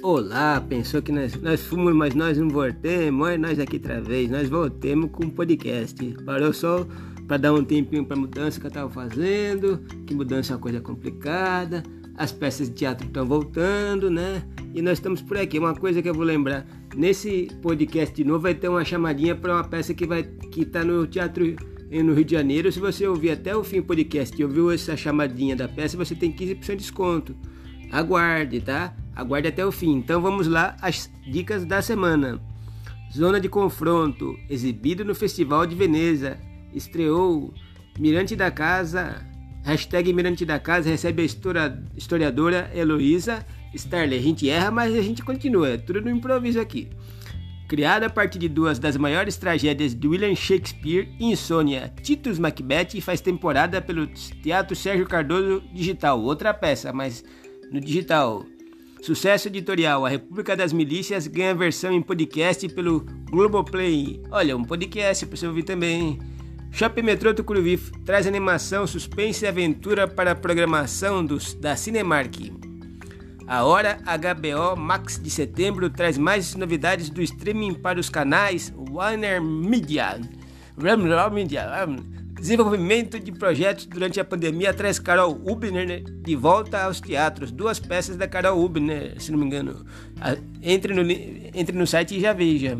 Olá, pensou que nós, nós fomos, mas nós não voltemos, olha nós aqui outra vez, nós voltemos com um podcast. Parou só para dar um tempinho para mudança que eu tava fazendo, que mudança é uma coisa complicada, as peças de teatro estão voltando, né? E nós estamos por aqui. Uma coisa que eu vou lembrar, nesse podcast de novo vai ter uma chamadinha para uma peça que vai que tá no teatro no Rio de Janeiro. Se você ouvir até o fim do podcast e ouviu essa chamadinha da peça, você tem 15% de desconto. Aguarde, tá? Aguarde até o fim. Então vamos lá as dicas da semana. Zona de confronto, exibido no Festival de Veneza. Estreou Mirante da Casa. Hashtag Mirante da Casa recebe a historiadora Heloísa Starley. A gente erra, mas a gente continua. É tudo no improviso aqui. Criada a partir de duas das maiores tragédias de William Shakespeare, Insônia, Titus Macbeth, faz temporada pelo Teatro Sérgio Cardoso Digital. Outra peça, mas no digital. Sucesso editorial: A República das Milícias ganha versão em podcast pelo Globoplay. Olha, um podcast para você ouvir também. Shopping Metrô Tucuruvi traz animação, suspense e aventura para a programação dos, da Cinemark. A Hora HBO Max de setembro traz mais novidades do streaming para os canais Warner Media. Media. Desenvolvimento de projetos durante a pandemia traz Carol Ubner né, de volta aos teatros. Duas peças da Carol Ubner, se não me engano. Entre no, entre no site e já veja.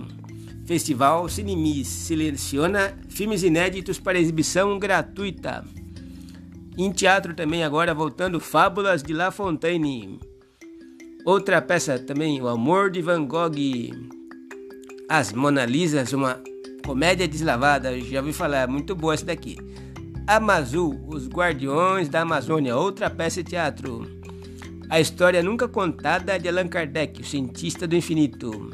Festival Cinemis seleciona filmes inéditos para exibição gratuita. Em teatro também agora voltando Fábulas de La Fontaine. Outra peça também, O Amor de Van Gogh. As Mona Lisas, uma Comédia Deslavada, já ouvi falar, muito boa essa daqui. Amazul, Os Guardiões da Amazônia, outra peça de teatro. A história nunca contada de Allan Kardec, o cientista do infinito.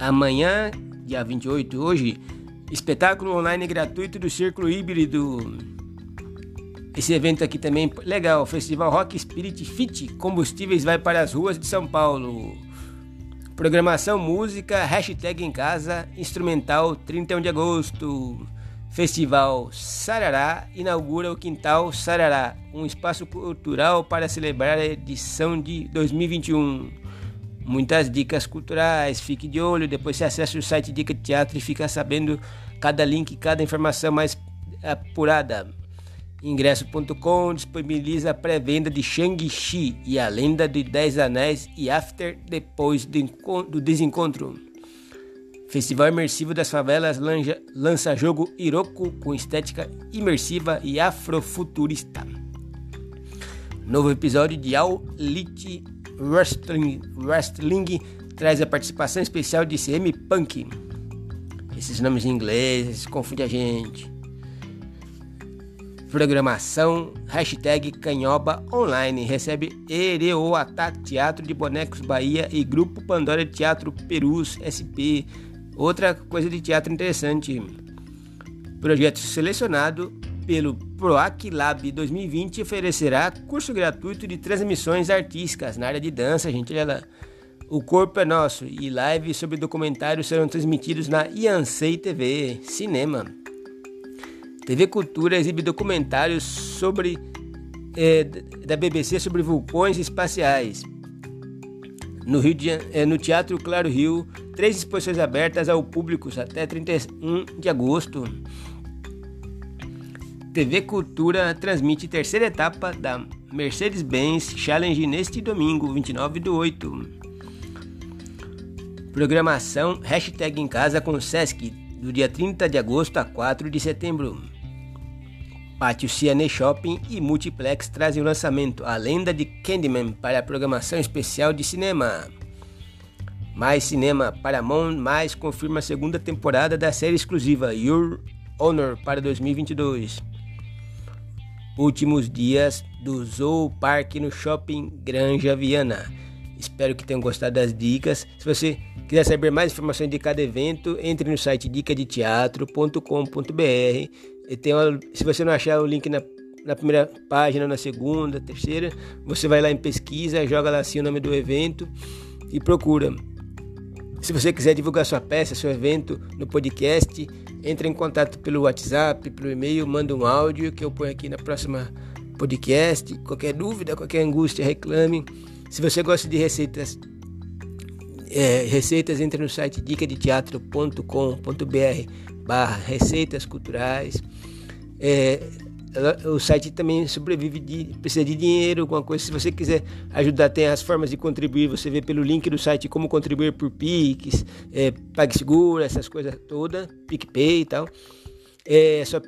Amanhã, dia 28, hoje, espetáculo online gratuito do Círculo Híbrido. Esse evento aqui também legal, Festival Rock Spirit Fit Combustíveis vai para as ruas de São Paulo. Programação música, hashtag em casa, instrumental 31 de agosto. Festival Sarará inaugura o Quintal Sarará, um espaço cultural para celebrar a edição de 2021. Muitas dicas culturais, fique de olho, depois você acessa o site Dica Teatro e fica sabendo cada link, cada informação mais apurada. Ingresso.com disponibiliza a pré-venda de Shang-Chi e a Lenda de Dez Anéis e After depois do desencontro. Festival Imersivo das Favelas lança jogo Iroko com estética imersiva e afrofuturista. Novo episódio de All Elite Wrestling, Wrestling traz a participação especial de CM Punk. Esses nomes em inglês confundem a gente programação, hashtag Canhoba Online, recebe Ereoatá Teatro de Bonecos Bahia e Grupo Pandora Teatro Perus SP. Outra coisa de teatro interessante. Projeto selecionado pelo PROAC Lab 2020 oferecerá curso gratuito de transmissões artísticas na área de dança, gente, olha lá. O Corpo é Nosso e lives sobre documentários serão transmitidos na Iansei TV Cinema. TV Cultura exibe documentários sobre é, da BBC sobre vulcões espaciais. No, Rio de, é, no Teatro Claro Rio, três exposições abertas ao público até 31 de agosto. TV Cultura transmite terceira etapa da Mercedes-Benz Challenge neste domingo, 29 do 8. Programação Hashtag em Casa com Sesc, do dia 30 de agosto a 4 de setembro. Pátio Ciane Shopping e Multiplex trazem o lançamento A Lenda de Candyman para a programação especial de cinema. Mais cinema, Paramount mais confirma a segunda temporada da série exclusiva Your Honor para 2022. Últimos dias do Zoo Park no Shopping Granja Viana. Espero que tenham gostado das dicas. Se você quiser saber mais informações de cada evento, entre no site dicadeteatro.com.br tem uma, se você não achar o link na, na primeira página, na segunda, terceira, você vai lá em pesquisa, joga lá assim o nome do evento e procura. Se você quiser divulgar sua peça, seu evento no podcast, entre em contato pelo WhatsApp, pelo e-mail, manda um áudio que eu ponho aqui na próxima podcast. Qualquer dúvida, qualquer angústia, reclame. Se você gosta de receitas, é, receitas entre no site dicadeteatro.com.br barra receitas culturais. É, o site também sobrevive de precisa de dinheiro, alguma coisa. Se você quiser ajudar, tem as formas de contribuir. Você vê pelo link do site como contribuir por Pix, é, PagSeguro, essas coisas todas, PicPay e tal. É só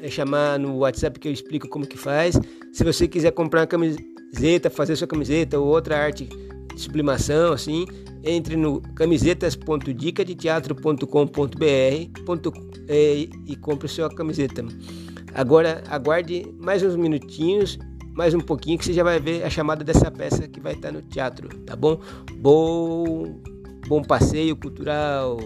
é chamar no WhatsApp que eu explico como que faz. Se você quiser comprar uma camiseta, fazer sua camiseta ou outra arte de sublimação, assim, entre no camisetas.dicadeteatro.com.br é, e compre sua camiseta. Agora aguarde mais uns minutinhos, mais um pouquinho que você já vai ver a chamada dessa peça que vai estar no teatro, tá bom? Bom, bom passeio cultural.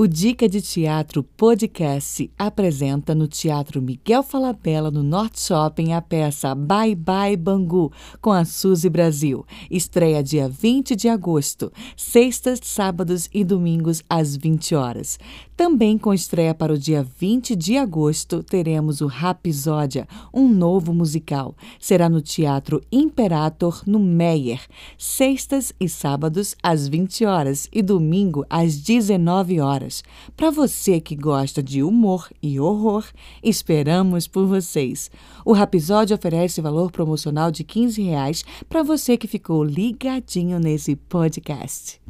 O Dica de Teatro Podcast apresenta no Teatro Miguel Falabella, no Norte Shopping, a peça Bye Bye Bangu, com a Suzy Brasil. Estreia dia 20 de agosto, sextas, sábados e domingos às 20 horas. Também com estreia para o dia 20 de agosto, teremos o Rapisódia, um novo musical. Será no Teatro Imperator, no Meyer, sextas e sábados às 20 horas e domingo às 19 horas. Para você que gosta de humor e horror, esperamos por vocês. O Rapisódia oferece valor promocional de R$ 15 para você que ficou ligadinho nesse podcast.